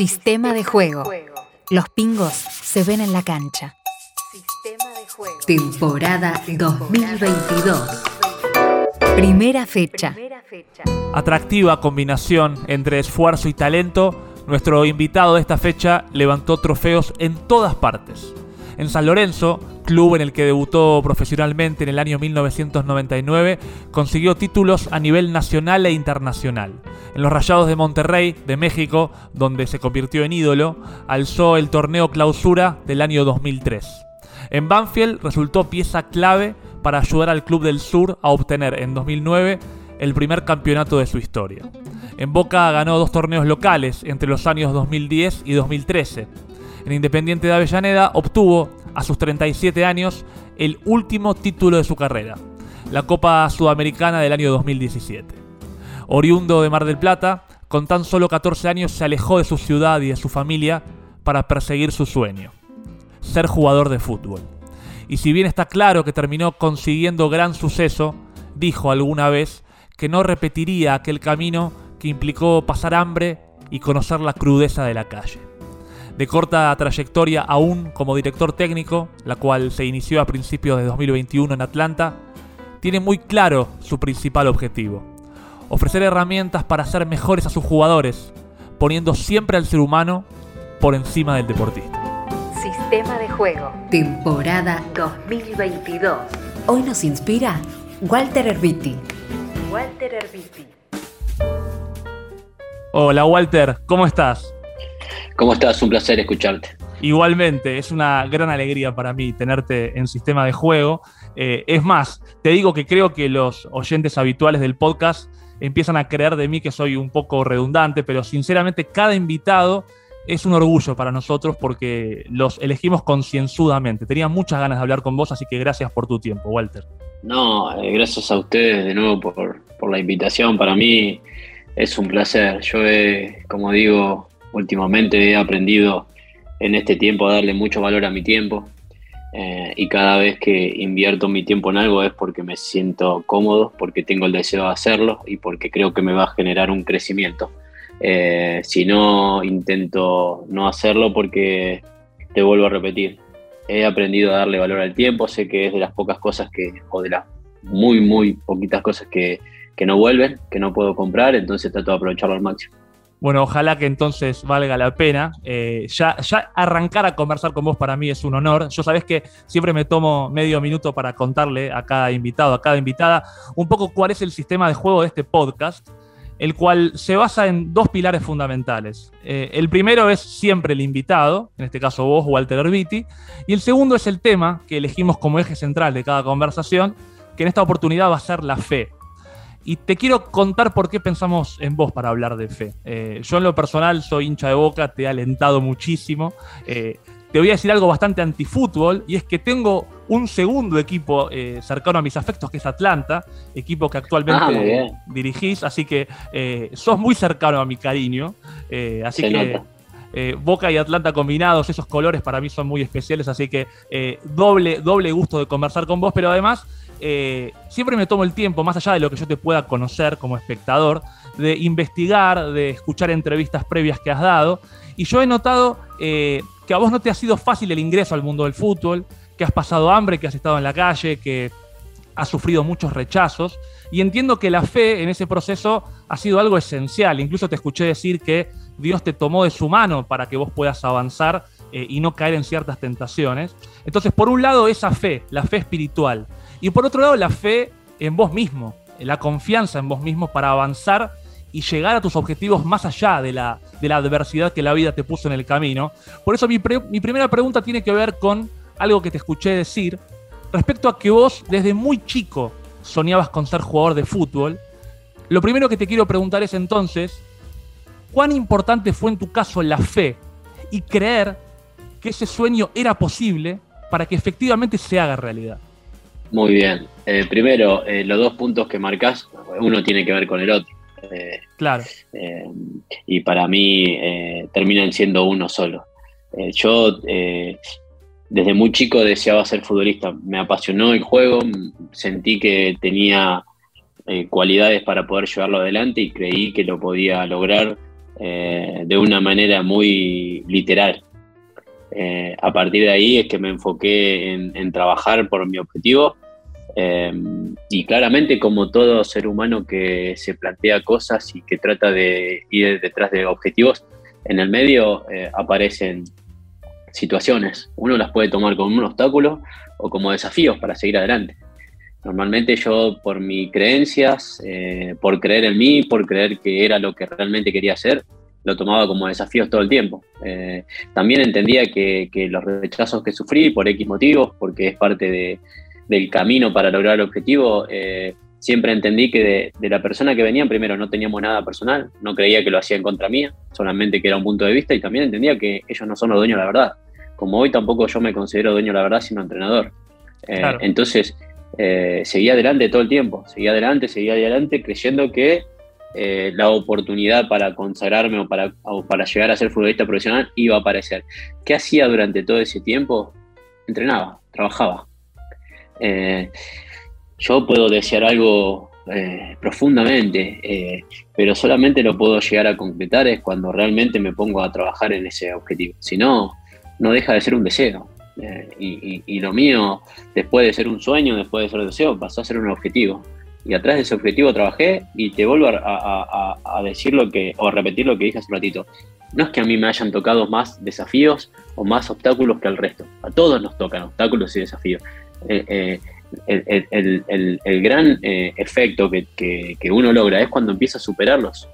Sistema de juego. Los pingos se ven en la cancha. Temporada 2022. Primera fecha. Atractiva combinación entre esfuerzo y talento, nuestro invitado de esta fecha levantó trofeos en todas partes. En San Lorenzo, club en el que debutó profesionalmente en el año 1999, consiguió títulos a nivel nacional e internacional. En los Rayados de Monterrey, de México, donde se convirtió en ídolo, alzó el torneo clausura del año 2003. En Banfield resultó pieza clave para ayudar al Club del Sur a obtener en 2009 el primer campeonato de su historia. En Boca ganó dos torneos locales entre los años 2010 y 2013 en Independiente de Avellaneda obtuvo, a sus 37 años, el último título de su carrera, la Copa Sudamericana del año 2017. Oriundo de Mar del Plata, con tan solo 14 años se alejó de su ciudad y de su familia para perseguir su sueño, ser jugador de fútbol. Y si bien está claro que terminó consiguiendo gran suceso, dijo alguna vez que no repetiría aquel camino que implicó pasar hambre y conocer la crudeza de la calle de corta trayectoria aún como director técnico, la cual se inició a principios de 2021 en Atlanta, tiene muy claro su principal objetivo, ofrecer herramientas para ser mejores a sus jugadores, poniendo siempre al ser humano por encima del deportista. Sistema de juego. Temporada 2022. Hoy nos inspira Walter Herbiti. Walter Herbiti. Hola Walter, ¿cómo estás? ¿Cómo estás? Un placer escucharte. Igualmente, es una gran alegría para mí tenerte en sistema de juego. Eh, es más, te digo que creo que los oyentes habituales del podcast empiezan a creer de mí que soy un poco redundante, pero sinceramente cada invitado es un orgullo para nosotros porque los elegimos concienzudamente. Tenía muchas ganas de hablar con vos, así que gracias por tu tiempo, Walter. No, eh, gracias a ustedes de nuevo por, por la invitación. Para mí es un placer. Yo, he, como digo, últimamente he aprendido en este tiempo a darle mucho valor a mi tiempo eh, y cada vez que invierto mi tiempo en algo es porque me siento cómodo, porque tengo el deseo de hacerlo y porque creo que me va a generar un crecimiento. Eh, si no, intento no hacerlo porque te vuelvo a repetir. He aprendido a darle valor al tiempo, sé que es de las pocas cosas que, o de las muy, muy poquitas cosas que, que no vuelven, que no puedo comprar, entonces trato de aprovecharlo al máximo. Bueno, ojalá que entonces valga la pena. Eh, ya, ya arrancar a conversar con vos para mí es un honor. Yo sabés que siempre me tomo medio minuto para contarle a cada invitado, a cada invitada, un poco cuál es el sistema de juego de este podcast, el cual se basa en dos pilares fundamentales. Eh, el primero es siempre el invitado, en este caso vos, Walter Herbiti, y el segundo es el tema que elegimos como eje central de cada conversación, que en esta oportunidad va a ser la fe. Y te quiero contar por qué pensamos en vos para hablar de fe. Eh, yo en lo personal soy hincha de boca, te he alentado muchísimo. Eh, te voy a decir algo bastante antifútbol y es que tengo un segundo equipo eh, cercano a mis afectos que es Atlanta, equipo que actualmente ah, dirigís, así que sos muy cercano a mi cariño. así que Boca y Atlanta combinados, esos colores para mí son muy especiales, así que doble, doble gusto de conversar con vos, pero además eh, siempre me tomo el tiempo, más allá de lo que yo te pueda conocer como espectador, de investigar, de escuchar entrevistas previas que has dado. Y yo he notado eh, que a vos no te ha sido fácil el ingreso al mundo del fútbol, que has pasado hambre, que has estado en la calle, que has sufrido muchos rechazos. Y entiendo que la fe en ese proceso ha sido algo esencial. Incluso te escuché decir que Dios te tomó de su mano para que vos puedas avanzar eh, y no caer en ciertas tentaciones. Entonces, por un lado, esa fe, la fe espiritual. Y por otro lado, la fe en vos mismo, la confianza en vos mismo para avanzar y llegar a tus objetivos más allá de la, de la adversidad que la vida te puso en el camino. Por eso mi, primera pregunta tiene que ver con algo que te escuché decir respecto a que vos desde muy chico soñabas con ser jugador de fútbol. Lo primero que te quiero preguntar es entonces, ¿cuán importante fue en tu caso la fe y creer que ese sueño era posible para que efectivamente se haga realidad? Muy bien. Eh, primero, eh, los dos puntos que marcas, uno tiene que ver con el otro. Eh, claro. y para mí terminan siendo uno solo. yo desde muy chico deseaba ser futbolista. Me apasionó el juego, sentí que tenía cualidades para poder llevarlo adelante y creí que lo podía lograr de una manera muy literal. A partir de ahí es que me enfoqué en trabajar por mi objetivo Em, y claramente como todo ser humano que se plantea cosas y que trata de ir detrás de objetivos, en el medio eh, aparecen situaciones. Uno las puede tomar como un obstáculo o como desafíos para seguir adelante. Normalmente yo por mis creencias, eh, por creer en mí, por creer que era lo que realmente quería hacer, lo tomaba como desafíos todo el tiempo. Eh, también entendía que, que, los rechazos que sufrí por X motivos, porque es parte de, del camino para lograr el objetivo, eh, siempre entendí que de, la persona que venían, primero no teníamos nada personal, no creía que lo hacía en contra mía, solamente que era un punto de vista y también entendía que ellos no son los dueños de la verdad. Como hoy tampoco yo me considero dueño de la verdad, sino entrenador. Eh, entonces, seguía adelante todo el tiempo, seguía adelante, seguía adelante, creyendo que la oportunidad para consagrarme o para, para llegar a ser futbolista profesional iba a aparecer. ¿Qué hacía durante todo ese tiempo? Entrenaba, trabajaba. Eh, yo puedo desear algo eh, profundamente, eh, pero solamente lo puedo llegar a concretar es cuando realmente me pongo a trabajar en ese objetivo. Si no, no deja de ser un deseo. Y, lo mío, después de ser un sueño, después de ser un deseo, pasó a ser un objetivo. Y atrás de ese objetivo trabajé y te vuelvo a, decir lo que, o a repetir lo que dije hace un ratito. No es que a mí me hayan tocado más desafíos o más obstáculos que al resto. A todos nos tocan obstáculos y desafíos. Eh, eh, el, gran eh, efecto que, uno logra es cuando empieza a superarlos.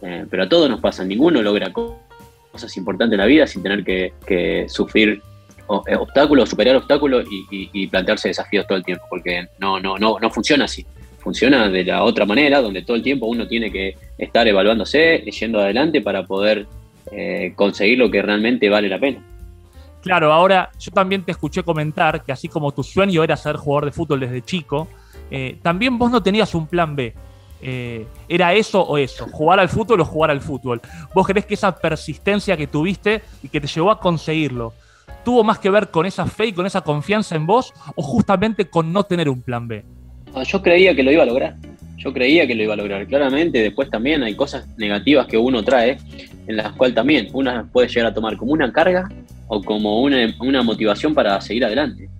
pero a todos nos pasa, ninguno logra cosas importantes en la vida sin tener que, sufrir obstáculos, superar obstáculos y, plantearse desafíos todo el tiempo, porque no, no, no, no funciona así. Funciona de la otra manera, donde todo el tiempo uno tiene que estar evaluándose, yendo adelante para poder conseguir lo que realmente vale la pena. Claro, ahora yo también te escuché comentar que así como tu sueño era ser jugador de fútbol desde chico, eh, también vos no tenías un plan B. Eh, ¿Era eso o eso? ¿Jugar al fútbol o jugar al fútbol? ¿Vos crees que esa persistencia que tuviste y que te llevó a conseguirlo tuvo más que ver con esa fe y con esa confianza en vos o justamente con no tener un plan B? Ah, yo creía que lo iba a lograr. Yo creía que lo iba a lograr. Claramente, después también hay cosas negativas que uno trae, en las cuales también una puede llegar a tomar como una carga o como una, motivación para seguir adelante.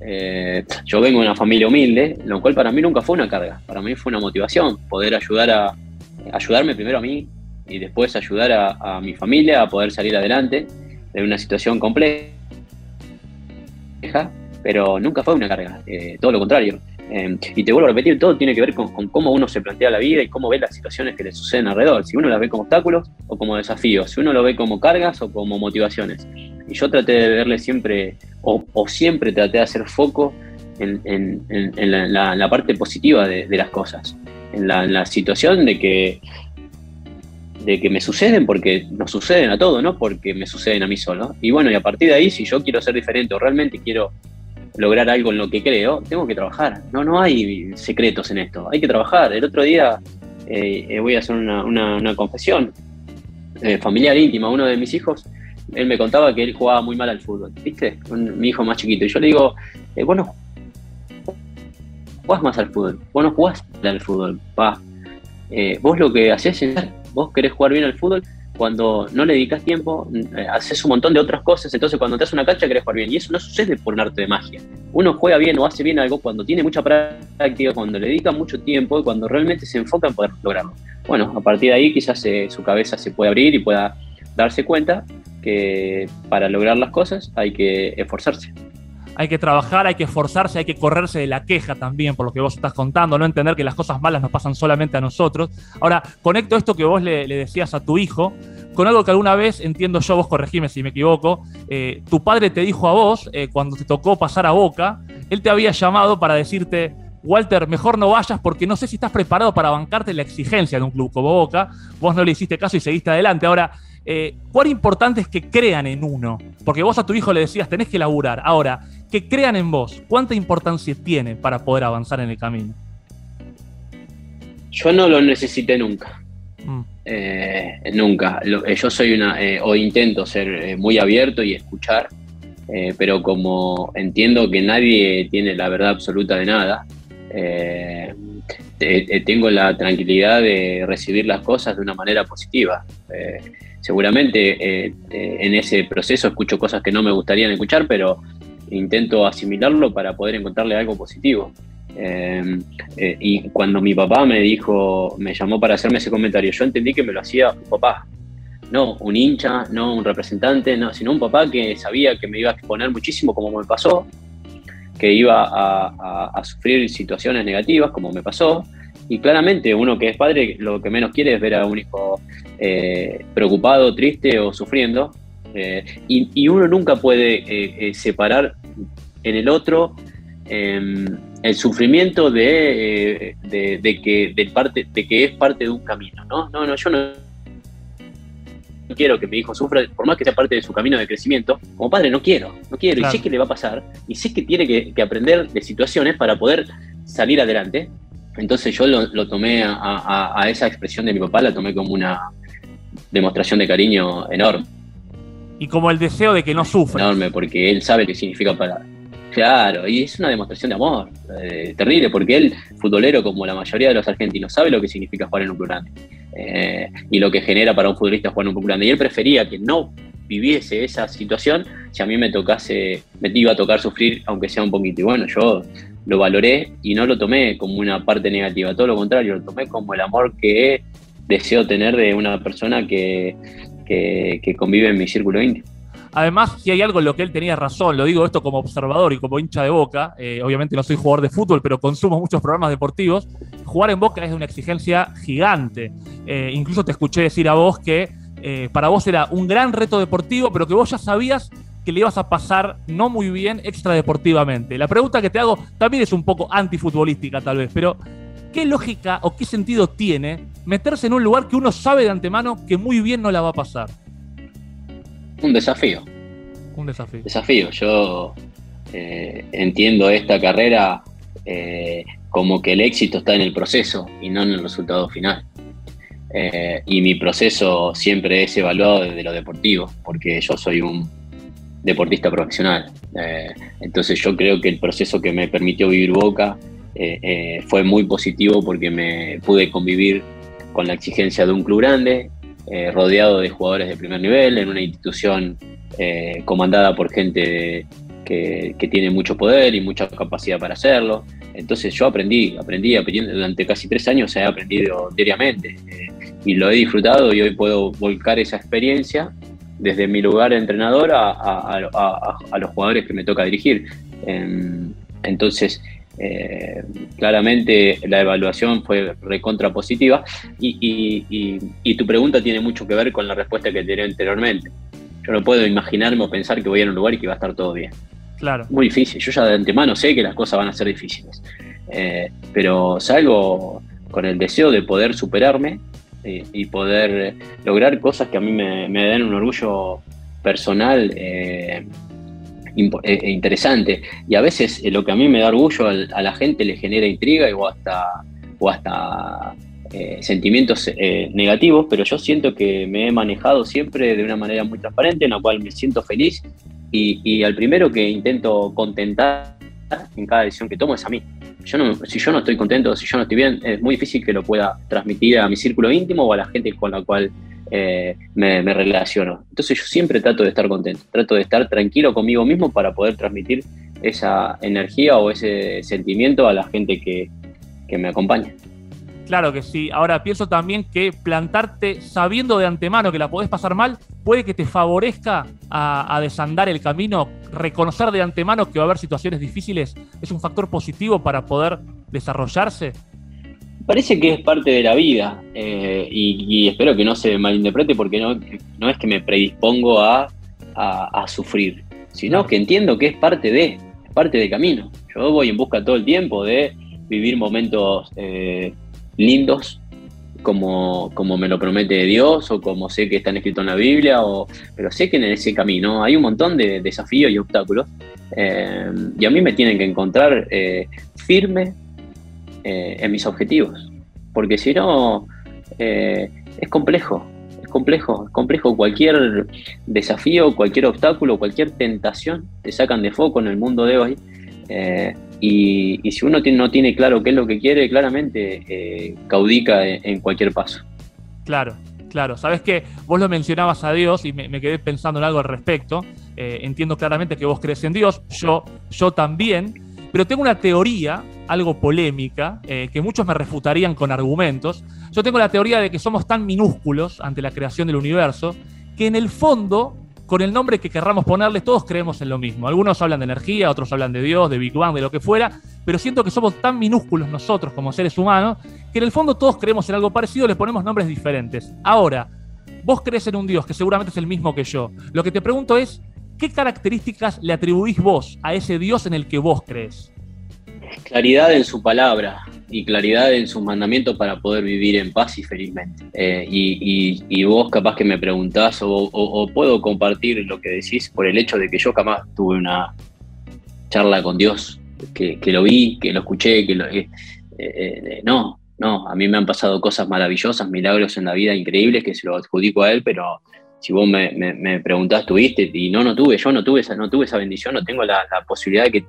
Eh, yo vengo de una familia humilde, lo cual para mí nunca fue una carga, para mí fue una motivación, poder ayudar a, ayudarme primero a mí y después ayudar a, mi familia a poder salir adelante de una situación compleja, pero nunca fue una carga, eh, todo lo contrario. Em, y te vuelvo a repetir, todo tiene que ver con, cómo uno se plantea la vida y cómo ve las situaciones que le suceden alrededor. Si uno las ve como obstáculos o como desafíos, si uno lo ve como cargas o como motivaciones. Y yo traté de verle siempre, o, siempre traté de hacer foco en, la, parte positiva de, las cosas, en la, situación de que, de que me suceden porque nos suceden a todos, no porque me suceden a mí solo. Y bueno, y a partir de ahí, si yo quiero ser diferente o realmente quiero lograr algo en lo que creo, tengo que trabajar. No, no hay secretos en esto, hay que trabajar. El otro día eh, eh, voy a hacer una, confesión eh, familiar íntima. Uno de mis hijos, él me contaba que él jugaba muy mal al fútbol, ¿viste? mi hijo más chiquito. Y yo le digo, bueno, jugás más al fútbol, vos no jugás al fútbol, pa. vos lo que hacés es, vos querés jugar bien al fútbol, cuando no le dedicas tiempo, eh, haces un montón de otras cosas, entonces cuando te haces una cancha querés jugar bien. Y eso no sucede por un arte de magia. Uno juega bien o hace bien algo cuando tiene mucha práctica, cuando le dedica mucho tiempo y cuando realmente se enfoca en poder lograrlo. Bueno, a partir de ahí quizás eh, su cabeza se puede abrir y pueda darse cuenta que para lograr las cosas hay que esforzarse hay que trabajar, hay que esforzarse, hay que correrse de la queja también, por lo que vos estás contando, no entender que las cosas malas nos pasan solamente a nosotros. Ahora, conecto esto que vos le, decías a tu hijo con algo que alguna vez, entiendo yo, vos corregime si me equivoco, eh, tu padre te dijo a vos, eh, cuando te tocó pasar a Boca, él te había llamado para decirte, Walter, mejor no vayas porque no sé si estás preparado para bancarte la exigencia de un club como Boca. Vos no le hiciste caso y seguiste adelante. Ahora, eh, ¿cuán importante es que crean en uno? Porque vos a tu hijo le decías, tenés que laburar. Ahora, que crean en vos, ¿cuánta importancia tiene para poder avanzar en el camino? Yo no lo necesité nunca. Mm. Eh, nunca. Eh, yo soy una, eh, o intento ser muy abierto y escuchar, pero como entiendo que nadie tiene la verdad absoluta de nada, tengo la tranquilidad de recibir las cosas de una manera positiva. Seguramente en ese proceso escucho cosas que no me gustarían escuchar, pero intento asimilarlo para poder encontrarle algo positivo. Em, eh, y cuando mi papá me dijo, me llamó para hacerme ese comentario, yo entendí que me lo hacía un papá, no un hincha, no un representante, no, sino un papá que sabía que me iba a exponer muchísimo como me pasó, que iba a, sufrir situaciones negativas como me pasó. Y claramente uno que es padre lo que menos quiere es ver a un hijo eh, preocupado, triste o sufriendo. Eh, y, uno nunca puede separar en el otro em, el sufrimiento de, eh, de, que, de, parte, de que es parte de un camino, ¿no? No, no, yo no quiero que mi hijo sufra, por más que sea parte de su camino de crecimiento, como padre no quiero, no quiero, y sé que le va a pasar, y sé que tiene que, aprender de situaciones para poder salir adelante. Entonces yo lo, tomé a, a, esa expresión de mi papá, la tomé como una demostración de cariño enorme. Y como el deseo de que no sufra. Enorme, porque él sabe qué significa para, Claro, y es una demostración de amor eh, terrible, porque él, futbolero como la mayoría de los argentinos, sabe lo que significa jugar en un club grande eh, y lo que genera para un futbolista jugar en un club grande. Y él prefería que no viviese esa situación si a mí me tocase, me iba a tocar sufrir, aunque sea un poquito. Y bueno, yo lo valoré y no lo tomé como una parte negativa, todo lo contrario, lo tomé como el amor que deseo tener de una persona que, que convive en mi círculo íntimo. Además, si hay algo en lo que él tenía razón, lo digo esto como observador y como hincha de Boca, eh, obviamente no soy jugador de fútbol, pero consumo muchos programas deportivos, jugar en Boca es una exigencia gigante. Eh, incluso te escuché decir a vos que eh, para vos era un gran reto deportivo, pero que vos ya sabías que le ibas a pasar no muy bien extradeportivamente. La pregunta que te hago también es un poco antifutbolística tal vez, pero ¿qué lógica o qué sentido tiene meterse en un lugar que uno sabe de antemano que muy bien no la va a pasar? un desafío. Un desafío. Desafío. Yo eh, entiendo esta carrera eh, como que el éxito está en el proceso y no en el resultado final. Eh, y mi proceso siempre es evaluado desde lo deportivo, porque yo soy un deportista profesional. entonces yo creo que el proceso que me permitió vivir Boca fue muy positivo porque me pude convivir con la exigencia de un club grande, eh, rodeado de jugadores de primer nivel, en una institución eh, comandada por gente que, tiene mucho poder y mucha capacidad para hacerlo. Entonces yo aprendí, aprendí, durante casi tres años he aprendido diariamente eh, y lo he disfrutado y hoy puedo volcar esa experiencia desde mi lugar de entrenador a, los jugadores que me toca dirigir. Em, entonces, eh, claramente la evaluación fue recontra positiva y, tu pregunta tiene mucho que ver con la respuesta que te di anteriormente. Yo no puedo imaginarme o pensar que voy a ir a un lugar y que va a estar todo bien. Claro. Muy difícil. Yo ya de antemano sé que las cosas van a ser difíciles. Eh, pero salgo con el deseo de poder superarme eh, y poder lograr cosas que a mí me, me dan un orgullo personal eh, eh, interesante. Y a veces eh, lo que a mí me da orgullo a, la gente le genera intriga o hasta, o hasta sentimientos negativos, pero yo siento que me he manejado siempre de una manera muy transparente, en la cual me siento feliz y, al primero que intento contentar en cada decisión que tomo es a mí. Yo no, si yo no estoy contento, si yo no estoy bien, es muy difícil que lo pueda transmitir a mi círculo íntimo o a la gente con la cual eh, me, relaciono. Entonces yo siempre trato de estar contento, trato de estar tranquilo conmigo mismo para poder transmitir esa energía o ese sentimiento a la gente que, me acompaña. Claro que sí. Ahora pienso también que plantarte sabiendo de antemano que la podés pasar mal puede que te favorezca a, a, desandar el camino. Reconocer de antemano que va a haber situaciones difíciles es un factor positivo para poder desarrollarse. Parece que es parte de la vida eh, y, espero que no se malinterprete porque no, no es que me predispongo a, sufrir, sino que entiendo que es parte de, parte del camino. Yo voy en busca todo el tiempo de vivir momentos eh, lindos como, como me lo promete Dios o como sé que están escritos en la Biblia, o, pero sé que en ese camino hay un montón de desafíos y obstáculos eh, y a mí me tienen que encontrar firme eh, en mis objetivos. Porque si no, eh, es complejo, es complejo, es complejo. Cualquier desafío, cualquier obstáculo, cualquier tentación te sacan de foco en el mundo de hoy. Eh, Y, si uno no tiene claro qué es lo que quiere, claramente caudica en, cualquier paso. Claro, claro. Sabes que vos lo mencionabas a Dios y me, quedé pensando en algo al respecto. Entiendo claramente que vos crees en Dios, yo, yo también, pero tengo una teoría, algo polémica, eh, que muchos me refutarían con argumentos. Yo tengo la teoría de que somos tan minúsculos ante la creación del universo que en el fondo con el nombre que querramos ponerle, todos creemos en lo mismo. Algunos hablan de energía, otros hablan de Dios, de Big Bang, de lo que fuera, pero siento que somos tan minúsculos nosotros como seres humanos que en el fondo todos creemos en algo parecido, le ponemos nombres diferentes. Ahora, vos crees en un Dios que seguramente es el mismo que yo. Lo que te pregunto es, ¿qué características le atribuís vos a ese Dios en el que vos crees? Claridad en su palabra y claridad en sus mandamientos para poder vivir en paz y felizmente. Eh, y, vos capaz que me preguntás o, puedo compartir lo que decís por el hecho de que yo jamás tuve una charla con Dios, que, lo vi, que lo escuché, que lo... Eh, eh, no, no, a mí me han pasado cosas maravillosas, milagros en la vida increíbles que se lo adjudico a Él, pero si vos me, me, preguntás, ¿tuviste? Y no, no tuve, yo no tuve esa, no tuve esa bendición, no tengo la, posibilidad que,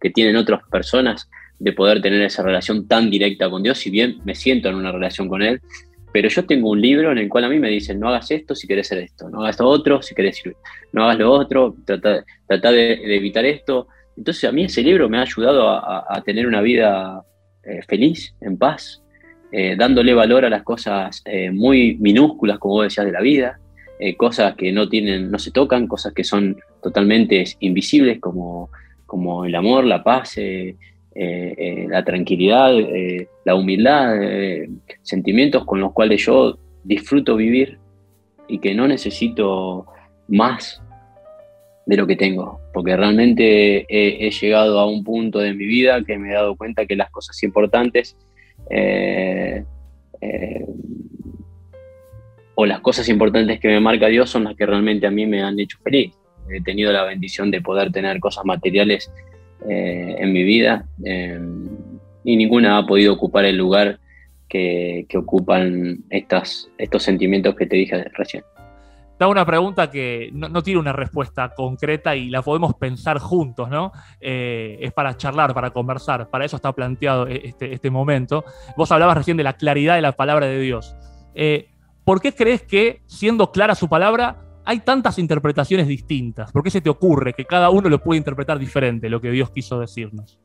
que tienen otras personas de poder tener esa relación tan directa con Dios, si bien me siento en una relación con Él, pero yo tengo un libro en el cual a mí me dicen, no hagas esto si querés hacer esto, no hagas lo otro si querés ir, no hagas lo otro, trata, de, evitar esto. Entonces a mí ese libro me ha ayudado a, tener una vida eh, feliz, en paz, eh, dándole valor a las cosas eh, muy minúsculas, como vos decías, de la vida, cosas que no tienen, no se tocan, cosas que son totalmente invisibles, como, como el amor, la paz, eh, eh, la tranquilidad, eh, la humildad, sentimientos con los cuales yo disfruto vivir y que no necesito más de lo que tengo, porque realmente he, llegado a un punto de mi vida que me he dado cuenta que las cosas importantes o las cosas importantes que me marca Dios son las que realmente a mí me han hecho feliz. He tenido la bendición de poder tener cosas materiales eh, en mi vida eh, y ninguna ha podido ocupar el lugar que, ocupan estas, estos sentimientos que te dije recién. Hago una pregunta que no, tiene una respuesta concreta y la podemos pensar juntos, ¿no? Eh, es para charlar, para conversar, para eso está planteado este, este momento. Vos hablabas recién de la claridad de la palabra de Dios. ¿Por qué crees que, siendo clara su palabra, hay tantas interpretaciones distintas? ¿Por qué se te ocurre que cada uno lo puede interpretar diferente, lo que Dios quiso decirnos?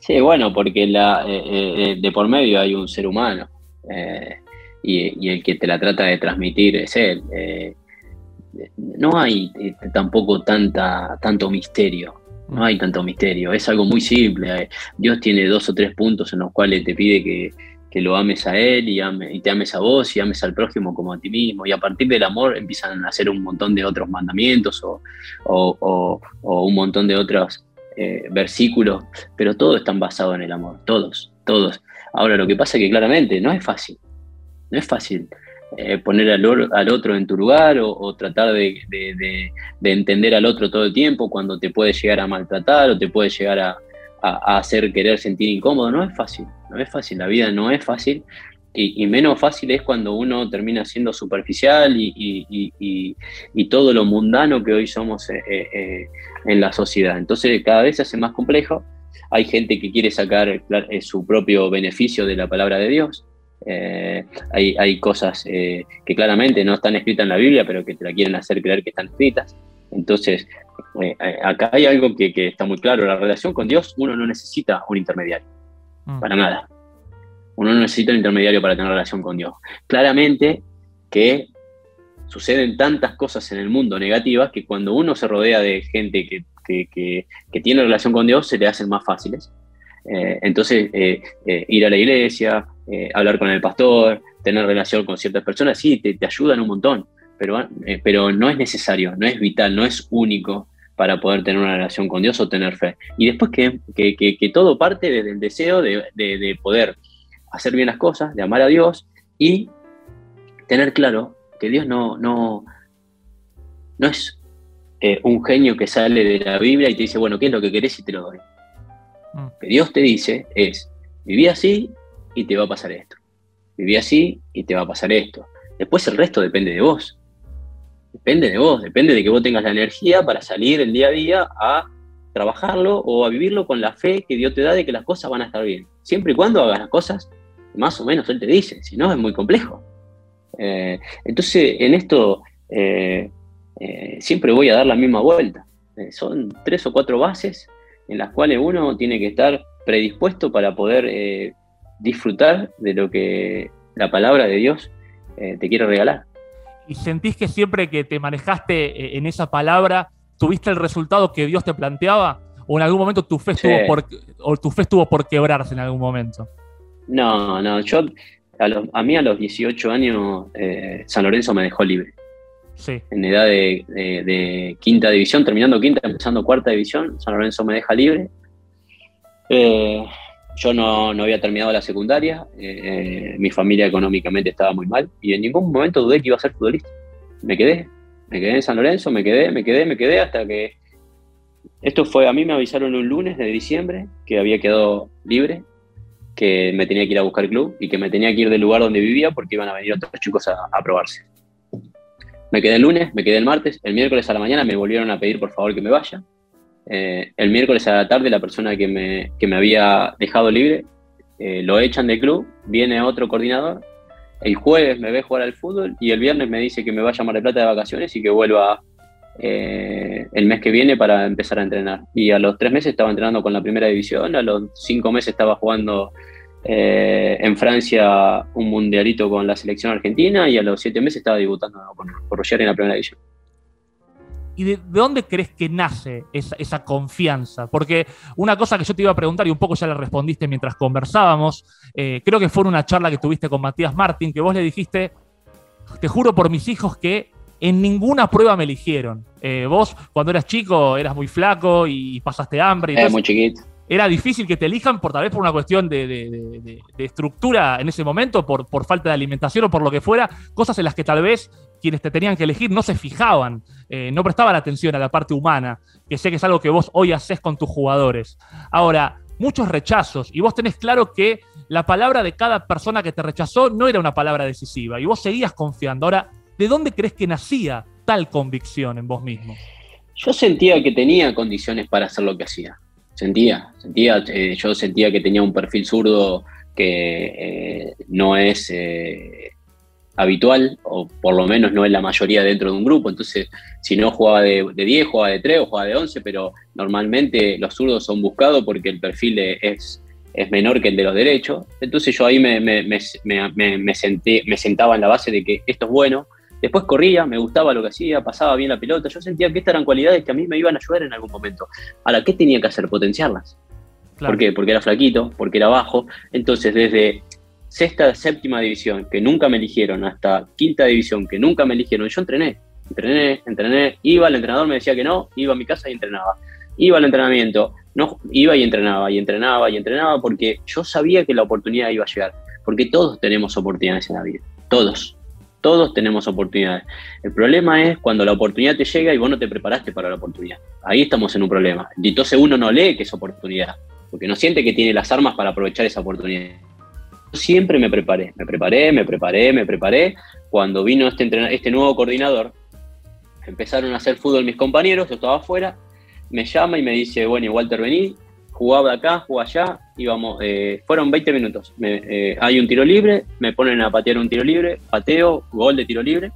Sí, bueno, porque la, eh, eh, de por medio hay un ser humano eh, y, el que te la trata de transmitir es él. no hay tampoco tanta, tanto misterio, no hay tanto misterio, es algo muy simple. Dios tiene dos o tres puntos en los cuales te pide que, que lo ames a él y, y, te ames a vos y ames al prójimo como a ti mismo. Y a partir del amor empiezan a hacer un montón de otros mandamientos o, un montón de otros eh, versículos, pero todos están basados en el amor, todos, todos. Ahora lo que pasa es que claramente no es fácil, no es fácil. Eh, poner al, al, otro en tu lugar o, tratar de, de, entender al otro todo el tiempo cuando te puede llegar a maltratar o te puede llegar a, a, hacer querer sentir incómodo. No es fácil, no es fácil, la vida no es fácil. Y, menos fácil es cuando uno termina siendo superficial y, todo lo mundano que hoy somos eh, eh, eh, en la sociedad. Entonces cada vez se hace más complejo. Hay gente que quiere sacar su propio beneficio de la palabra de Dios. hay, hay, cosas que claramente no están escritas en la Biblia, pero que te la quieren hacer creer que están escritas. Entonces, eh, eh, acá hay algo que, está muy claro, la relación con Dios, uno no necesita un intermediario, mm. para nada. Uno no necesita un intermediario para tener relación con Dios. Claramente que suceden tantas cosas en el mundo negativas que cuando uno se rodea de gente que, tiene relación con Dios, se le hacen más fáciles. Eh, entonces, ir a la iglesia, hablar con el pastor, tener relación con ciertas personas, sí, te, te ayudan un montón pero, eh, pero no es necesario, no es vital, no es único para poder tener una relación con Dios o tener fe. Y después que, que, todo parte desde el deseo de, poder hacer bien las cosas, de amar a Dios y tener claro que Dios no, no, no es eh, un genio que sale de la Biblia y te dice, bueno, ¿qué es lo que querés y te lo doy? Lo mm. que Dios te dice es, viví así y te va a pasar esto. Viví así y te va a pasar esto. Después el resto depende de vos. Depende de vos, depende de que vos tengas la energía para salir el día a día a trabajarlo o a vivirlo con la fe que Dios te da de que las cosas van a estar bien. Siempre y cuando hagas las cosas, más o menos Él te dice, si no es muy complejo. Eh, entonces, en esto eh, eh, siempre voy a dar la misma vuelta. son tres o cuatro bases en las cuales uno tiene que estar predispuesto para poder disfrutar de lo que la palabra de Dios te quiere regalar. ¿Y sentís que siempre que te manejaste en esa palabra, tuviste el resultado que Dios te planteaba? ¿O en algún momento tu fe, estuvo, por, o tu fe estuvo por quebrarse en algún momento? No, no, yo a, mí a los 18 años eh, San Lorenzo me dejó libre. Sí. En edad de, quinta división, terminando quinta, empezando cuarta división, San Lorenzo me deja libre. Eh, yo no, había terminado la secundaria, eh, mi familia económicamente estaba muy mal y en ningún momento dudé que iba a ser futbolista. Me quedé, me quedé en San Lorenzo, me quedé, me quedé, me quedé hasta que... Esto fue, a mí me avisaron un lunes de diciembre que había quedado libre que me tenía que ir a buscar club y que me tenía que ir del lugar donde vivía porque iban a venir otros chicos a, probarse. Me quedé el lunes, me quedé el martes, el miércoles a la mañana me volvieron a pedir por favor que me vaya. Eh, el miércoles a la tarde la persona que me, que me había dejado libre eh, lo echan del club, viene otro coordinador, el jueves me ve jugar al fútbol y el viernes me dice que me vaya a Mar del Plata de vacaciones y que vuelva eh, el mes que viene para empezar a entrenar. Y a los tres meses estaba entrenando con la primera división, a los cinco meses estaba jugando en Francia un mundialito con la selección argentina y a los siete meses estaba debutando con, con en la primera división. ¿Y de, dónde crees que nace esa, confianza? Porque una cosa que yo te iba a preguntar y un poco ya la respondiste mientras conversábamos, eh, creo que fue en una charla que tuviste con Matías Martín, que vos le dijiste, te juro por mis hijos que en ninguna prueba me eligieron. Eh, vos, cuando eras chico, eras muy flaco y pasaste hambre. Era muy chiquito. Era difícil que te elijan por tal vez por una cuestión de, estructura en ese momento, por, por, falta de alimentación o por lo que fuera, cosas en las que tal vez quienes te tenían que elegir no se fijaban, eh, no prestaban atención a la parte humana, que sé que es algo que vos hoy haces con tus jugadores. Ahora, muchos rechazos, y vos tenés claro que la palabra de cada persona que te rechazó no era una palabra decisiva, y vos seguías confiando. Ahora, ¿De dónde crees que nacía tal convicción en vos mismo? Yo sentía que tenía condiciones para hacer lo que hacía. Sentía, sentía, eh, yo sentía que tenía un perfil zurdo que eh, no es eh, habitual, o por lo menos no es la mayoría dentro de un grupo. Entonces, si no jugaba de, 10, jugaba de 3 o jugaba de 11, pero normalmente los zurdos son buscados porque el perfil es, es menor que el de los derechos. Entonces yo ahí me, me, me, senté, me sentaba en la base de que esto es bueno, Después corría, me gustaba lo que hacía, pasaba bien la pelota. Yo sentía que estas eran cualidades que a mí me iban a ayudar en algún momento. Ahora, ¿qué tenía que hacer? Potenciarlas. ¿Por qué? Porque era flaquito, porque era bajo. Entonces, desde sexta, séptima división, que nunca me eligieron, hasta quinta división, que nunca me eligieron, yo entrené. Entrené, entrené. Iba, el entrenador me decía que no, iba a mi casa y entrenaba. Iba al entrenamiento, no, iba y entrenaba, y entrenaba, y entrenaba, porque yo sabía que la oportunidad iba a llegar. Porque todos tenemos oportunidades en la vida. Todos todos tenemos oportunidades. El problema es cuando la oportunidad te llega y vos no te preparaste para la oportunidad. Ahí estamos en un problema. Entonces uno no lee que es oportunidad, porque no siente que tiene las armas para aprovechar esa oportunidad. Yo siempre me preparé, me preparé, me preparé, me preparé. Cuando vino este, este nuevo coordinador, empezaron a hacer fútbol mis compañeros, yo estaba afuera, me llama y me dice, bueno, Walter, vení, jugaba acá, jugaba allá, íbamos, eh, fueron 20 minutos. Eh, hay un tiro libre, me ponen a patear un tiro libre, pateo, gol de tiro libre,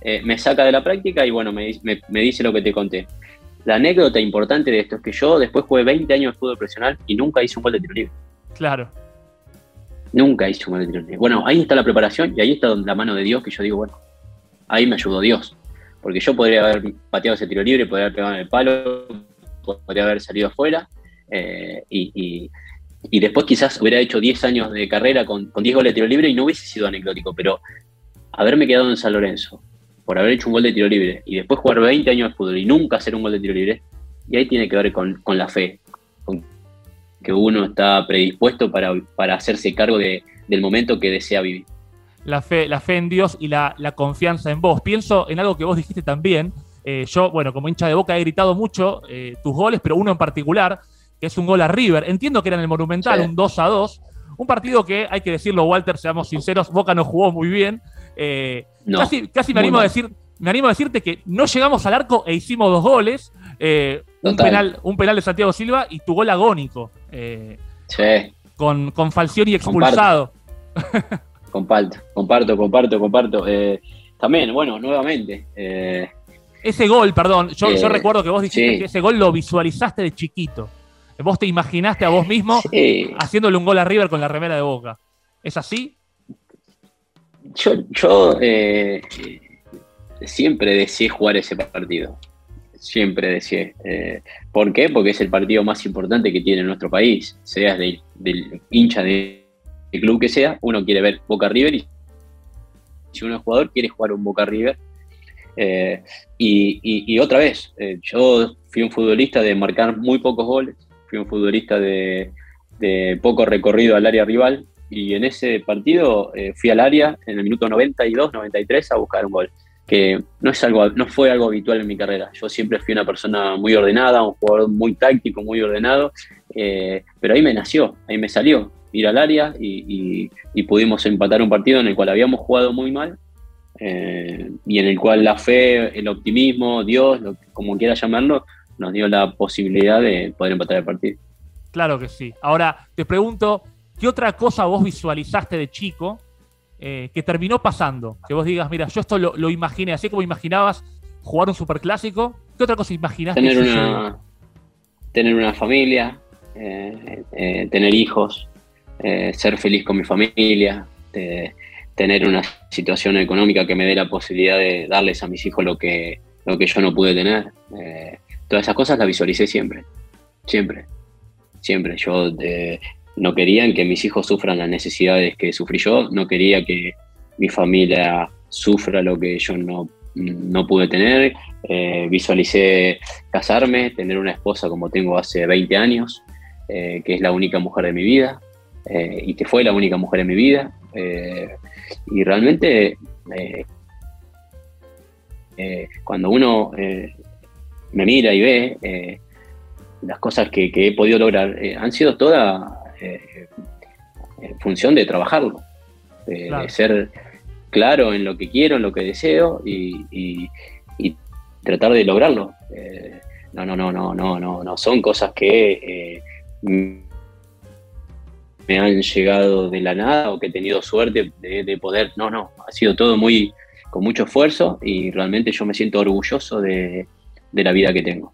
eh, me saca de la práctica y bueno, me, dice lo que te conté. La anécdota importante de esto es que yo después jugué 20 años de fútbol profesional y nunca hice un gol de tiro libre. Claro. Nunca hice un gol de tiro libre. Bueno, ahí está la preparación y ahí está la mano de Dios que yo digo, bueno, ahí me ayudó Dios. Porque yo podría haber pateado ese tiro libre, podría haber pegado en el palo, podría haber salido afuera, eh, y, después quizás hubiera hecho 10 años de carrera con, 10 goles de tiro libre y no hubiese sido anecdótico, pero haberme quedado en San Lorenzo por haber hecho un gol de tiro libre y después jugar 20 años de fútbol y nunca hacer un gol de tiro libre, y ahí tiene que ver con, la fe, con que uno está predispuesto para, hacerse cargo del momento que desea vivir. La fe, la fe en Dios y la, confianza en vos. Pienso en algo que vos dijiste también. Eh, yo, bueno, como hincha de boca he gritado mucho eh, tus goles, pero uno en particular, que es un gol a River. Entiendo que era en el Monumental, un 2 a 2. Un partido que, hay que decirlo, Walter, seamos sinceros, Boca no jugó muy bien. Eh, casi, casi me, animo a decir, me animo a decirte que no llegamos al arco e hicimos dos goles. Eh, un penal, un penal de Santiago Silva y tu gol agónico. Eh, sí. Con, con Falcioni expulsado. Comparto, comparto, comparto, comparto. También, bueno, nuevamente. Ese gol, perdón, yo, recuerdo que vos dijiste que ese gol lo visualizaste de chiquito. Vos te imaginaste a vos mismo haciéndole un gol a River con la remera de boca. ¿Es así? Yo, yo siempre deseé jugar ese partido siempre decía. Eh, ¿Por qué? Porque es el partido más importante que tiene nuestro país, seas del, hincha de, club que sea, uno quiere ver Boca River y si uno es jugador quiere jugar un Boca River. Eh, y, otra vez, eh, yo fui un futbolista de marcar muy pocos goles, fui un futbolista de, de poco recorrido al área rival y en ese partido fui al área en el minuto 92, 93 a buscar un gol que no, es algo, no fue algo habitual en mi carrera. Yo siempre fui una persona muy ordenada, un jugador muy táctico, muy ordenado, eh, pero ahí me nació, ahí me salió ir al área y, pudimos empatar un partido en el cual habíamos jugado muy mal eh, y en el cual la fe, el optimismo, Dios, como quiera llamarlo, nos dio la posibilidad de poder empatar el partido. Claro que sí. Ahora, te pregunto, ¿qué otra cosa vos visualizaste de chico eh, que terminó pasando? Que vos digas, mira, yo esto lo, imaginé, así como imaginabas jugar un superclásico, ¿qué otra cosa imaginaste? Tener, una, tener una familia, eh, eh, tener hijos, ser feliz con mi familia, tener una situación económica que me dé la posibilidad de darles a mis hijos lo que, lo que yo no pude tener. Todas esas cosas las visualicé siempre, siempre, siempre. Yo no querían que mis hijos sufran las necesidades que sufrí yo, no quería que mi familia sufra lo que yo no, no pude tener. Eh, visualicé casarme, tener una esposa como tengo hace 20 años, eh, que es la única mujer de mi vida eh, y que fue la única mujer en mi vida. y realmente cuando uno me mira y ve las cosas que, que he podido lograr, han sido todas eh, en función de trabajarlo, de, ser claro en lo que quiero, en lo que deseo y, tratar de lograrlo. Eh, no, no, no, no, no, no, no, son cosas que eh, me han llegado de la nada o que he tenido suerte de, poder, no, no, ha sido todo muy con mucho esfuerzo y realmente yo me siento orgulloso de la vida que tengo.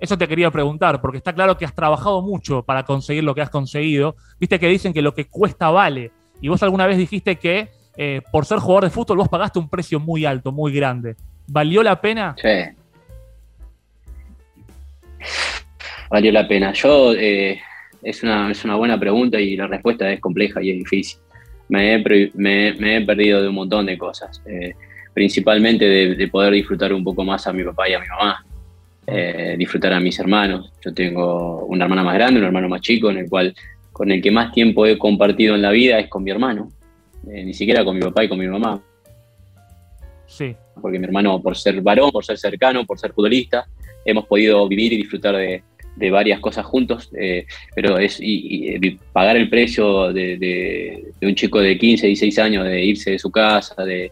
Eso te quería preguntar, porque está claro que has trabajado mucho para conseguir lo que has conseguido. Viste que dicen que lo que cuesta vale. Y vos alguna vez dijiste que eh, por ser jugador de fútbol vos pagaste un precio muy alto, muy grande. ¿Valió la pena? Sí. Valió la pena. Yo, eh, es, una, es una buena pregunta y la respuesta es compleja y es difícil. Me he, perdido de un montón de cosas. Eh, principalmente de, poder disfrutar un poco más a mi papá y a mi mamá. Eh, disfrutar a mis hermanos. Yo tengo una hermana más grande, un hermano más chico, en el cual con el que más tiempo he compartido en la vida es con mi hermano, eh, ni siquiera con mi papá y con mi mamá. Sí. Porque mi hermano, por ser varón, por ser cercano, por ser futbolista, hemos podido vivir y disfrutar de, varias cosas juntos, eh, pero es y, pagar el precio de, un chico de 15, 16 años, de irse de su casa, de,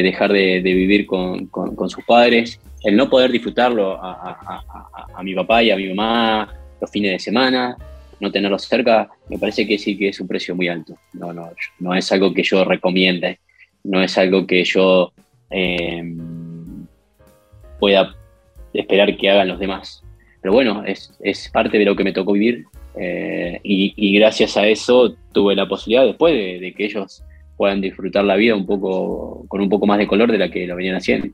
dejar de, vivir con, sus padres, el no poder disfrutarlo a, mi papá y a mi mamá los fines de semana, no tenerlos cerca, me parece que sí que es un precio muy alto. No, no, no es algo que yo recomiende, no es algo que yo em, pueda esperar que hagan los demás. Pero bueno, es, parte de lo que me tocó vivir eh, y, gracias a eso tuve la posibilidad después de, de que ellos puedan disfrutar la vida un poco con un poco más de color de la que lo venían haciendo.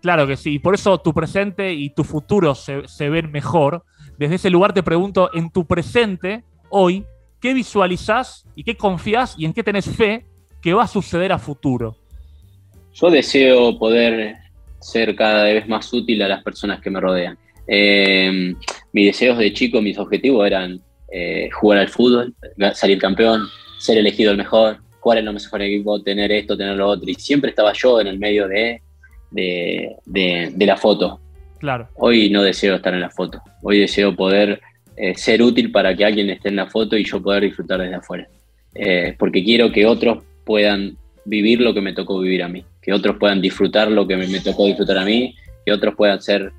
Claro que sí, por eso tu presente y tu futuro se, ven mejor. Desde ese lugar te pregunto, en tu presente, hoy, ¿qué visualizás y qué confías y en qué tenés fe que va a suceder a futuro? Yo deseo poder ser cada vez más útil a las personas que me rodean. Em, mis deseos de chico, mis objetivos eran eh, jugar al fútbol, salir campeón, ser elegido el mejor, jugar en lo mejor equipo, tener esto, tener lo otro. Y siempre estaba yo en el medio de de, la foto. Claro. Hoy no deseo estar en la foto. Hoy deseo poder eh, ser útil para que alguien esté en la foto y yo poder disfrutar desde afuera. Eh, porque quiero que otros puedan vivir lo que me tocó vivir a mí, que otros puedan disfrutar lo que me, tocó disfrutar a mí, que otros puedan ser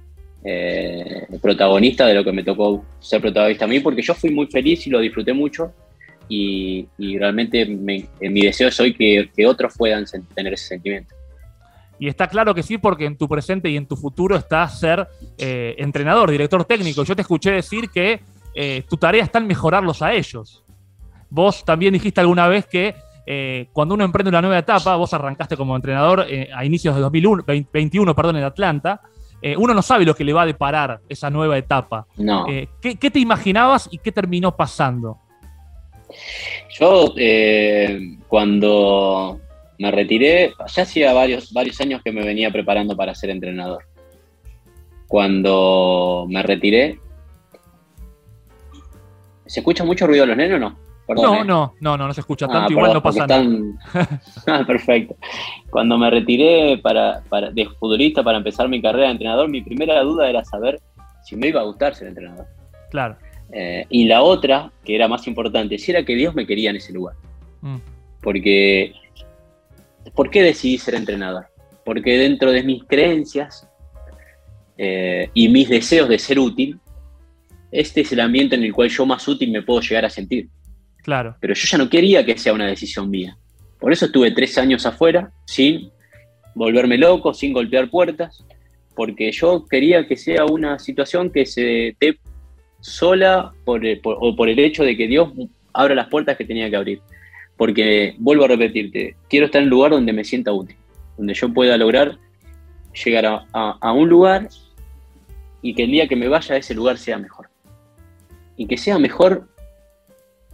eh, protagonista de lo que me tocó ser protagonista a mí, porque yo fui muy feliz y lo disfruté mucho. Y, realmente mi deseo es hoy que, que otros puedan tener ese sentimiento. Y está claro que sí, porque en tu presente y en tu futuro está ser eh, entrenador, director técnico. Yo te escuché decir que eh, tu tarea está en mejorarlos a ellos. Vos también dijiste alguna vez que eh, cuando uno emprende una nueva etapa, vos arrancaste como entrenador a inicios de 2021 perdón, en Atlanta, uno no sabe lo que le va a deparar esa nueva etapa. No. ¿qué, ¿qué, te imaginabas y qué terminó pasando? Yo, cuando me retiré, ya hacía varios, varios años que me venía preparando para ser entrenador. Cuando me retiré, ¿se escucha mucho ruido de los nenes o no? no, eh. no, no, no, no se escucha tanto, ah, igual no pasa nada. ah, perfecto. Cuando me retiré para, de futbolista para empezar mi carrera de entrenador, mi primera duda era saber si me iba a gustar ser entrenador. Claro. Eh, y la otra, que era más importante, si era que Dios me quería en ese lugar. Mm. Porque ¿Por qué decidí ser entrenador? Porque dentro de mis creencias eh, y mis deseos de ser útil, este es el ambiente en el cual yo más útil me puedo llegar a sentir. Claro. Pero yo ya no quería que sea una decisión mía. Por eso estuve tres años afuera, sin volverme loco, sin golpear puertas, porque yo quería que sea una situación que se dé sola por, o por el hecho de que Dios abra las puertas que tenía que abrir. Porque, vuelvo a repetirte, quiero estar en un lugar donde me sienta útil, donde yo pueda lograr llegar a, un lugar y que el día que me vaya a ese lugar sea mejor. Y que sea mejor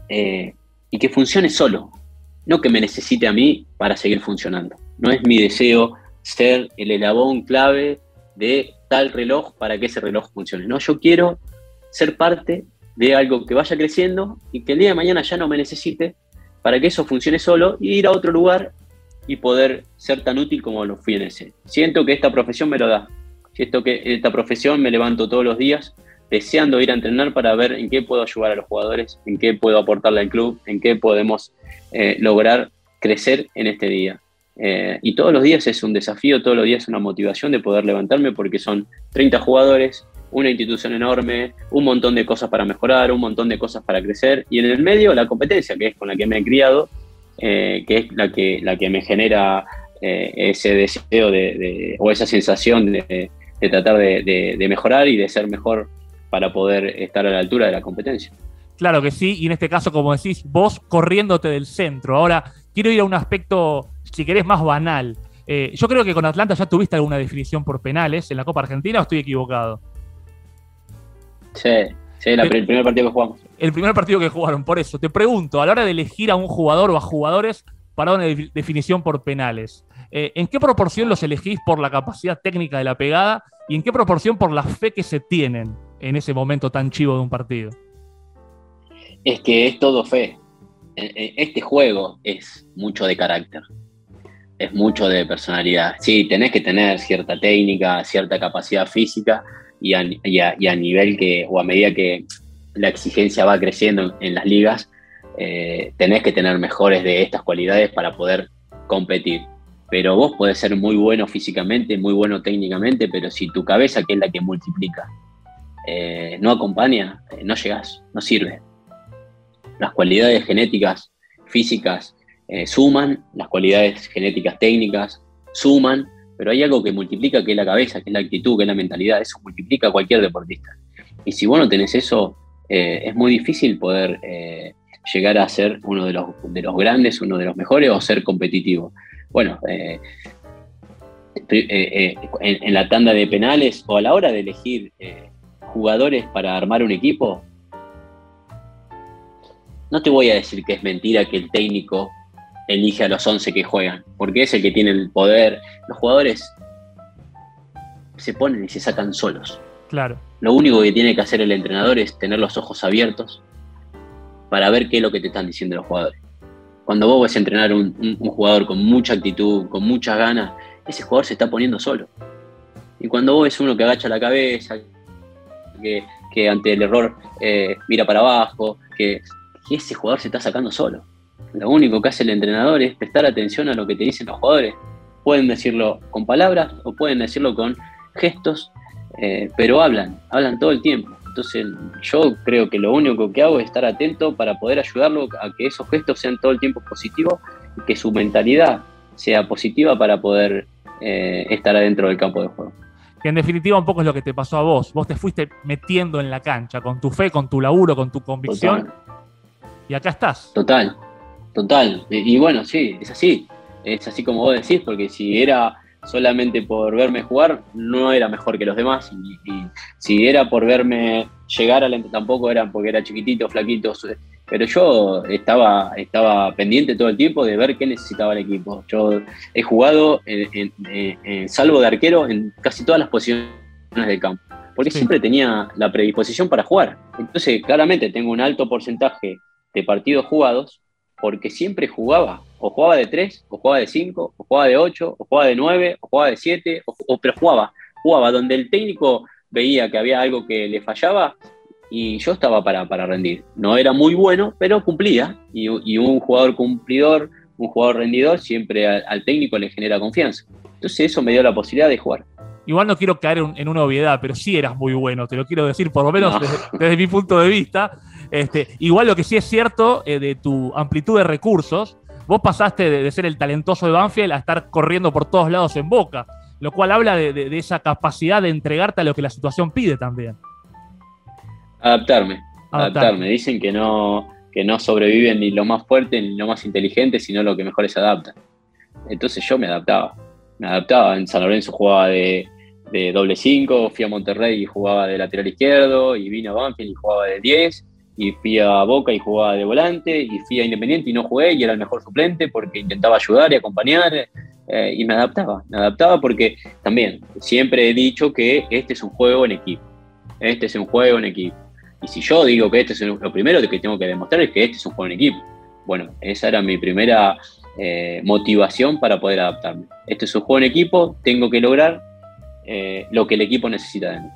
eh, y que funcione solo, no que me necesite a mí para seguir funcionando. No es mi deseo ser el elabón clave de tal reloj para que ese reloj funcione. No, yo quiero ser parte de algo que vaya creciendo y que el día de mañana ya no me necesite para que eso funcione solo y ir a otro lugar y poder ser tan útil como lo fui en ese. Siento que esta profesión me lo da. Siento que esta profesión me levanto todos los días deseando ir a entrenar para ver en qué puedo ayudar a los jugadores, en qué puedo aportarle al club, en qué podemos eh, lograr crecer en este día. Eh, y todos los días es un desafío, todos los días es una motivación de poder levantarme porque son 30 jugadores, una institución enorme, un montón de cosas para mejorar, un montón de cosas para crecer, y en el medio la competencia, que es con la que me he criado, eh, que es la que, la que me genera eh, ese deseo de, o esa sensación de, tratar de, mejorar y de ser mejor para poder estar a la altura de la competencia. Claro que sí, y en este caso, como decís, vos corriéndote del centro. Ahora, quiero ir a un aspecto, si querés, más banal. Eh, yo creo que con Atlanta ya tuviste alguna definición por penales en la Copa Argentina o estoy equivocado. Sí, sí, el primer partido que jugamos. El primer partido que jugaron, por eso. Te pregunto, a la hora de elegir a un jugador o a jugadores para una definición por penales, eh, ¿en qué proporción los elegís por la capacidad técnica de la pegada y en qué proporción por la fe que se tienen en ese momento tan chivo de un partido? Es que es todo fe. E, e, este juego es mucho de carácter, es mucho de personalidad. Sí, tenés que tener cierta técnica, cierta capacidad física, y a, nivel que, o a medida que la exigencia va creciendo en, las ligas, eh, tenés que tener mejores de estas cualidades para poder competir. Pero vos podés ser muy bueno físicamente, muy bueno técnicamente, pero si tu cabeza, que es la que multiplica, eh, no acompaña, eh, no llegás, no sirve. Las cualidades genéticas, físicas, suman, las cualidades genéticas técnicas suman, pero hay algo que multiplica, que es la cabeza, que es la actitud, que es la mentalidad, eso multiplica a cualquier deportista. Y si vos no tenés eso, eh, es muy difícil poder eh, llegar a ser uno de los, de los grandes, uno de los mejores o ser competitivo. Bueno, eh, en, la tanda de penales o a la hora de elegir jugadores para armar un equipo, no te voy a decir que es mentira que el técnico elige a los 11 que juegan, porque es el que tiene el poder. Los jugadores se ponen y se sacan solos. Claro. Lo único que tiene que hacer el entrenador es tener los ojos abiertos para ver qué es lo que te están diciendo los jugadores. Cuando vos ves a entrenar un, un, jugador con mucha actitud, con muchas ganas, ese jugador se está poniendo solo. Y cuando vos ves uno que agacha la cabeza, que, ante el error eh, mira para abajo, que ese jugador se está sacando solo. Lo único que hace el entrenador es prestar atención a lo que te dicen los jugadores. Pueden decirlo con palabras o pueden decirlo con gestos eh, pero hablan, hablan todo el tiempo. Entonces yo creo que lo único que hago es estar atento para poder ayudarlo a que esos gestos sean todo el tiempo positivos y que su mentalidad sea positiva para poder eh, estar adentro del campo de juego. Que en definitiva un poco es lo que te pasó a vos. Vos te fuiste metiendo en la cancha con tu fe, con tu laburo, con tu convicción. Y acá estás. Total, total. Y, y bueno, sí, es así. Es así como vos decís, porque si era solamente por verme jugar, no era mejor que los demás. Y, si era por verme llegar al tampoco era porque era chiquitito, flaquito. Pero yo estaba, estaba pendiente todo el tiempo de ver qué necesitaba el equipo. Yo he jugado, en, salvo de arquero, en casi todas las posiciones del campo. Porque siempre tenía la predisposición para jugar. Entonces, claramente tengo un alto porcentaje de partidos jugados porque siempre jugaba o jugaba de 3, o jugaba de 5, o jugaba de 8, o jugaba de 9, o jugaba de 7, o, pero jugaba, jugaba donde el técnico veía que había algo que le fallaba y yo estaba para, para rendir. No era muy bueno, pero cumplía. Y, un jugador cumplidor, un jugador rendidor, siempre al, técnico le genera confianza. Entonces eso me dio la posibilidad de jugar. Igual no quiero caer en, una obviedad, pero sí eras muy bueno, te lo quiero decir, por lo menos desde, mi punto de vista. Este, igual lo que sí es cierto eh, de tu amplitud de recursos, Vos pasaste de, ser el talentoso de Banfield a estar corriendo por todos lados en Boca, lo cual habla de, esa capacidad de entregarte a lo que la situación pide también. Adaptarme, adaptarme. Dicen que no, que no sobreviven ni lo más fuerte ni lo más inteligente, sino lo que mejor se adapta. Entonces yo me adaptaba, me adaptaba. En San Lorenzo jugaba de, de doble 5, fui a Monterrey y jugaba de lateral izquierdo, y vino a Banfield y jugaba de 10, y fui a Boca y jugaba de volante, y fui a Independiente y no jugué y era el mejor suplente porque intentaba ayudar y acompañar, eh, y me adaptaba, me adaptaba porque también siempre he dicho que este es un juego en equipo, este es un juego en equipo. Y si yo digo que este es lo primero que tengo que demostrar es que este es un juego en equipo. Bueno, esa era mi primera eh, motivación para poder adaptarme. Este es un juego en equipo, tengo que lograr eh, lo que el equipo necesita de mí.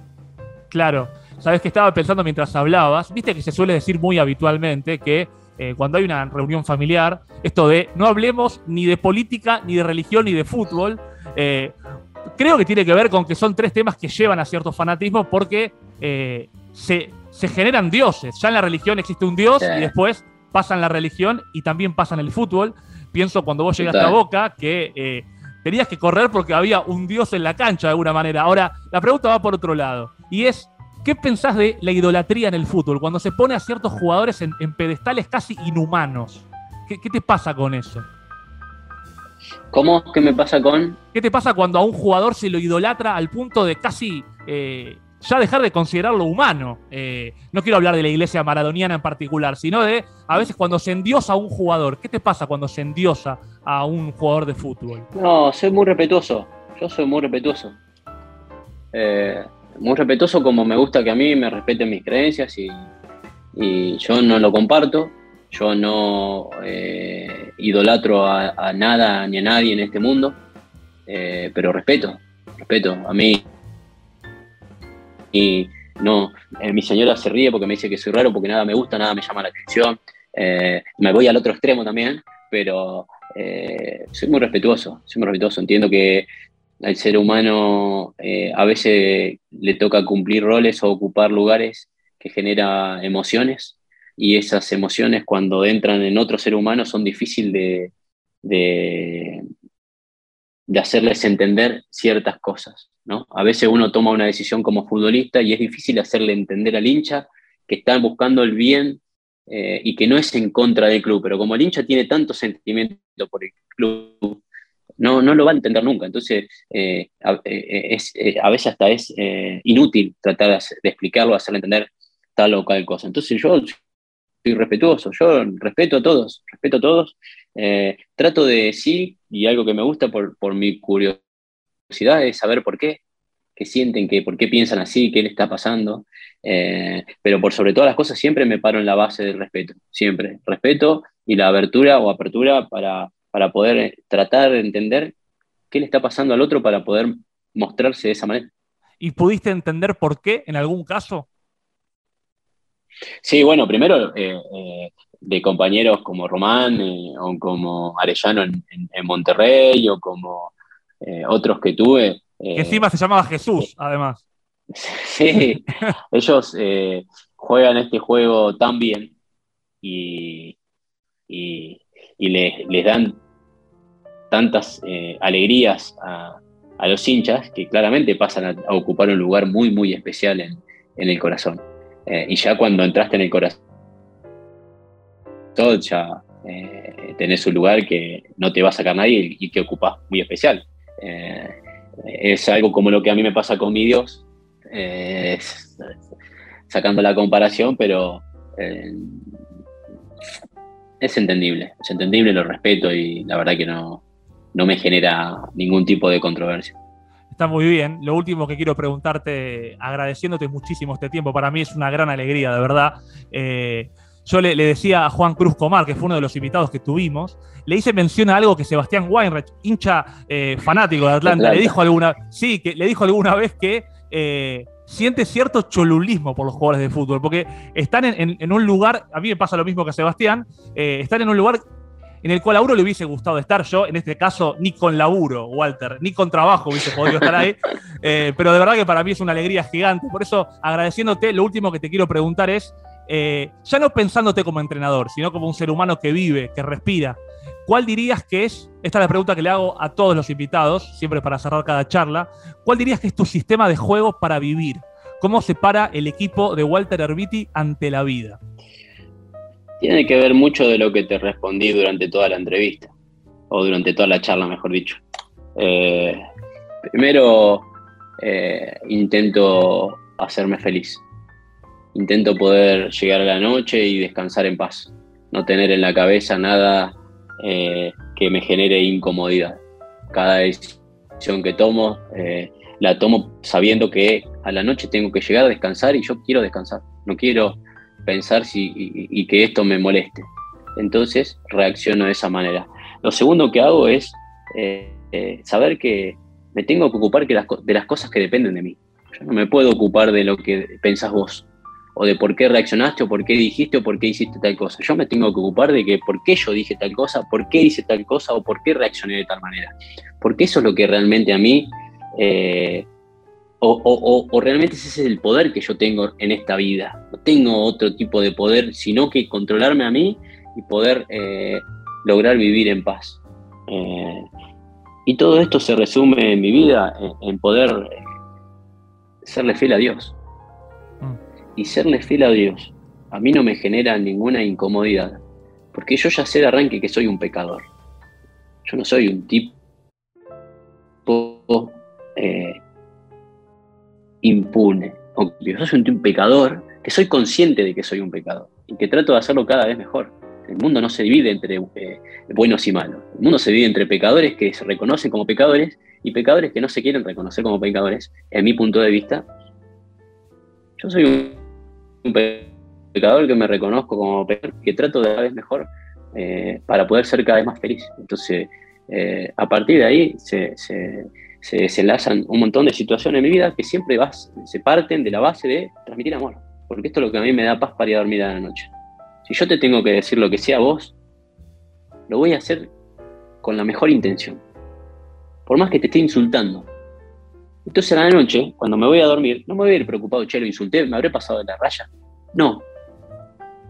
Claro. Sabes que estaba pensando mientras hablabas, viste que se suele decir muy habitualmente que eh, cuando hay una reunión familiar, esto de no hablemos ni de política, ni de religión, ni de fútbol, eh, creo que tiene que ver con que son tres temas que llevan a cierto fanatismo porque eh, se, generan dioses. Ya en la religión existe un dios y después pasan la religión y también pasan el fútbol. Pienso cuando vos llegaste a Boca que tenías que correr porque había un dios en la cancha de alguna manera. Ahora, la pregunta va por otro lado y es ¿Qué pensás de la idolatría en el fútbol? Cuando se pone a ciertos jugadores en, pedestales casi inhumanos. ¿Qué, te pasa con eso? ¿Cómo? ¿Qué me pasa con? ¿Qué te pasa cuando a un jugador se lo idolatra al punto de casi eh, ya dejar de considerarlo humano? Eh, no quiero hablar de la iglesia maradoniana en particular, sino de a veces cuando se endiosa a un jugador. ¿Qué te pasa cuando se endiosa a un jugador de fútbol? No, soy muy respetuoso. Yo soy muy respetuoso. Eh, muy respetuoso como me gusta que a mí me respeten mis creencias y, yo no lo comparto, yo no eh, idolatro a, nada ni a nadie en este mundo, pero respeto, respeto a mí. Y no, eh, mi señora se ríe porque me dice que soy raro, porque nada me gusta, nada me llama la atención. me voy al otro extremo también, pero soy muy respetuoso, soy muy respetuoso. Entiendo que al ser humano eh, a veces le toca cumplir roles o ocupar lugares que genera emociones y esas emociones cuando entran en otro ser humano son difíciles de, hacerles entender ciertas cosas. ¿no? A veces uno toma una decisión como futbolista y es difícil hacerle entender al hincha que está buscando el bien eh, y que no es en contra del club, pero como el hincha tiene tanto sentimiento por el club, no, no lo va a entender nunca. Entonces, eh, a, eh, eh, a, veces hasta es inútil tratar de, explicarlo, hacerle entender tal o cual cosa. Entonces, yo soy respetuoso, yo respeto a todos, respeto a todos. trato de decir, y algo que me gusta por, por mi curiosidad es saber por qué, qué sienten, qué, por qué piensan así, qué le está pasando. pero por sobre todas las cosas, siempre me paro en la base del respeto, siempre. Respeto y la abertura o apertura para para poder eh, tratar de entender qué le está pasando al otro para poder mostrarse de esa manera. ¿Y pudiste entender por qué en algún caso? Sí, bueno, primero eh, eh, de compañeros como Román o como Arellano en, Monterrey o como otros que tuve. que encima se llamaba Jesús, además. Sí, ellos eh, juegan este juego tan bien y, y, les, dan tantas eh, alegrías a, los hinchas que claramente pasan a, ocupar un lugar muy, muy especial en, el corazón. Eh, y ya cuando entraste en el corazón, ya tenés un lugar que no te va a sacar nadie y que ocupas muy especial. es algo como lo que a mí me pasa con mi Dios, eh, sacando la comparación, pero eh, es entendible, es entendible, lo respeto y la verdad que no, no me genera ningún tipo de controversia. Está muy bien. Lo último que quiero preguntarte, agradeciéndote muchísimo este tiempo, para mí es una gran alegría, de verdad. Eh, yo le, decía a Juan Cruz Comar, que fue uno de los invitados que tuvimos, le hice mención a algo que Sebastián Weinreich, hincha fanático de Atlanta, le dijo alguna, sí, que le dijo alguna vez que eh, siente cierto cholulismo por los jugadores de fútbol, porque están en, un lugar, a mí me pasa lo mismo que a Sebastián, eh, están en un lugar en el cual a uno le hubiese gustado estar yo, en este caso, ni con laburo, Walter, ni con trabajo hubiese podido estar ahí, eh, pero de verdad que para mí es una alegría gigante, por eso agradeciéndote, lo último que te quiero preguntar es, ya no pensándote como entrenador, sino como un ser humano que vive, que respira, ¿Cuál dirías que es, esta es la pregunta que le hago a todos los invitados, siempre para cerrar cada charla, ¿cuál dirías que es tu sistema de juego para vivir? ¿Cómo se para el equipo de Walter Herbiti ante la vida? Tiene que ver mucho de lo que te respondí durante toda la entrevista, o durante toda la charla, mejor dicho. Eh, primero, eh, intento hacerme feliz. Intento poder llegar a la noche y descansar en paz. No tener en la cabeza nada eh, que me genere incomodidad. Cada decisión que tomo, la tomo sabiendo que a la noche tengo que llegar a descansar y yo quiero descansar. No quiero pensar si, y, que esto me moleste. Entonces reacciono de esa manera. Lo segundo que hago es eh, saber que me tengo que ocupar de las cosas que dependen de mí. Yo no me puedo ocupar de lo que pensás vos o de por qué reaccionaste o por qué dijiste o por qué hiciste tal cosa. Yo me tengo que ocupar de que por qué yo dije tal cosa, por qué hice tal cosa o por qué reaccioné de tal manera. Porque eso es lo que realmente a mí, eh, o, realmente ese es el poder que yo tengo en esta vida. No tengo otro tipo de poder, sino que controlarme a mí y poder eh, lograr vivir en paz. Eh, y todo esto se resume en mi vida en poder serle fiel a Dios y serle fiel a Dios a mí no me genera ninguna incomodidad, porque yo ya sé de arranque que soy un pecador. Yo no soy un tipo eh, impune. Yo soy un pecador que soy consciente de que soy un pecador y que trato de hacerlo cada vez mejor. El mundo no se divide entre eh, buenos y malos. El mundo se divide entre pecadores que se reconocen como pecadores y pecadores que no se quieren reconocer como pecadores. En mi punto de vista, yo soy un pecador que me reconozco como pecador, que trato de cada vez mejor eh, para poder ser cada vez más feliz. Entonces, eh, a partir de ahí se, desenlazan un montón de situaciones en mi vida que siempre se parten de la base de transmitir amor, porque esto es lo que a mí me da paz para ir a dormir a la noche. Si yo te tengo que decir lo que sea a vos, lo voy a hacer con la mejor intención, por más que te esté insultando, entonces a la noche, cuando me voy a dormir, no me voy a ir preocupado, che, lo insulté, me habré pasado de la raya. No.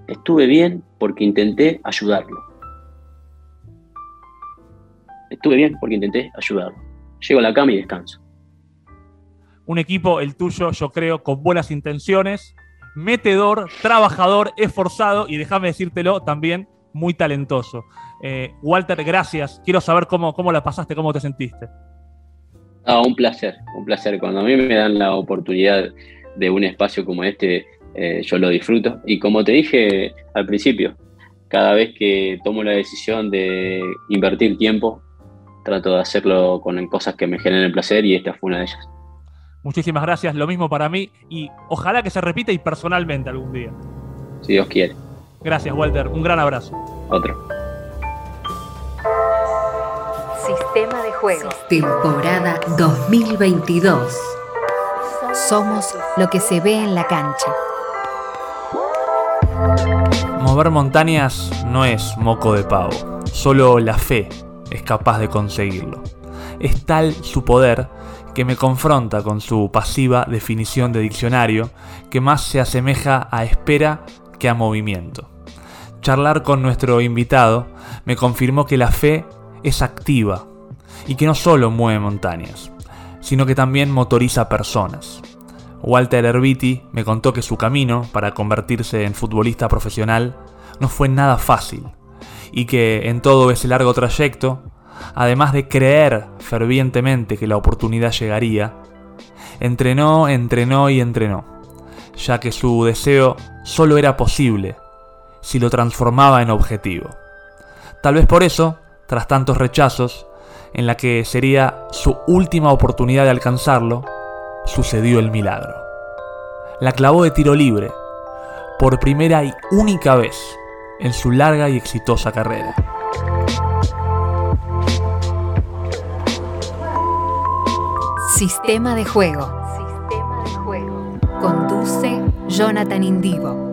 Estuve bien porque intenté ayudarlo. Estuve bien porque intenté ayudarlo. Llego a la cama y descanso. Un equipo, el tuyo, yo creo, con buenas intenciones, metedor, trabajador, esforzado y déjame decírtelo también, muy talentoso. Eh, Walter, gracias. Quiero saber cómo, cómo la pasaste, cómo te sentiste. Ah, un placer, un placer. Cuando a mí me dan la oportunidad de un espacio como este, eh, yo lo disfruto. Y como te dije al principio, cada vez que tomo la decisión de invertir tiempo, trato de hacerlo con cosas que me generen placer y esta fue una de ellas. Muchísimas gracias, lo mismo para mí y ojalá que se repita y personalmente algún día. Si Dios quiere. Gracias, Walter. Un gran abrazo. Otro. Sistema de juego. Temporada 2022. Somos lo que se ve en la cancha. Mover montañas no es moco de pavo. Solo la fe es capaz de conseguirlo. Es tal su poder que me confronta con su pasiva definición de diccionario, que más se asemeja a espera que a movimiento. Charlar con nuestro invitado me confirmó que la fe es activa y que no solo mueve montañas, sino que también motoriza personas. Walter Herbiti me contó que su camino para convertirse en futbolista profesional no fue nada fácil y que en todo ese largo trayecto, además de creer fervientemente que la oportunidad llegaría, entrenó, entrenó y entrenó, ya que su deseo solo era posible si lo transformaba en objetivo. Tal vez por eso, tras tantos rechazos, en la que sería su última oportunidad de alcanzarlo, sucedió el milagro. La clavó de tiro libre, por primera y única vez en su larga y exitosa carrera. Sistema de juego. Conduce Jonathan Indigo.